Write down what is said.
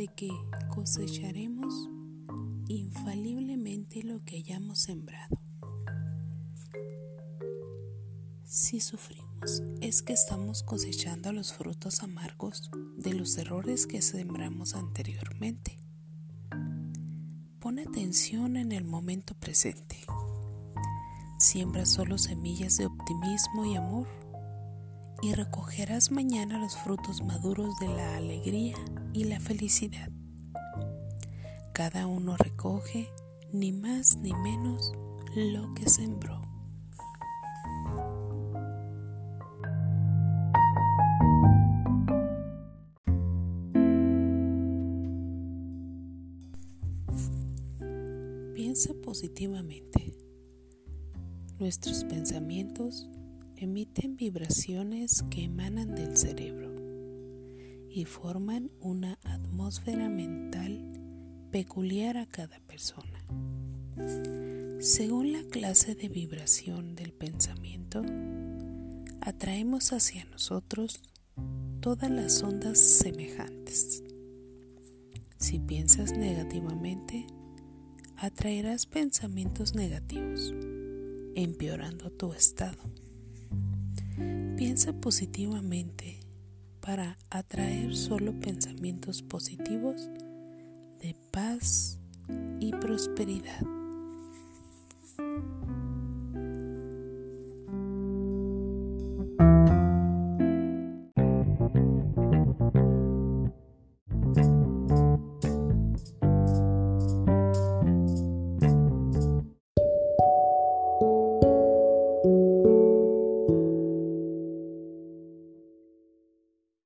de que cosecharemos infaliblemente lo que hayamos sembrado. Si sufrimos, es que estamos cosechando los frutos amargos de los errores que sembramos anteriormente. Pon atención en el momento presente. Siembra solo semillas de optimismo y amor y recogerás mañana los frutos maduros de la alegría y la felicidad. Cada uno recoge ni más ni menos lo que sembró. Piensa positivamente. Nuestros pensamientos emiten vibraciones que emanan del cerebro y forman una atmósfera mental peculiar a cada persona. Según la clase de vibración del pensamiento, atraemos hacia nosotros todas las ondas semejantes. Si piensas negativamente, atraerás pensamientos negativos, empeorando tu estado. Piensa positivamente para atraer solo pensamientos positivos de paz y prosperidad.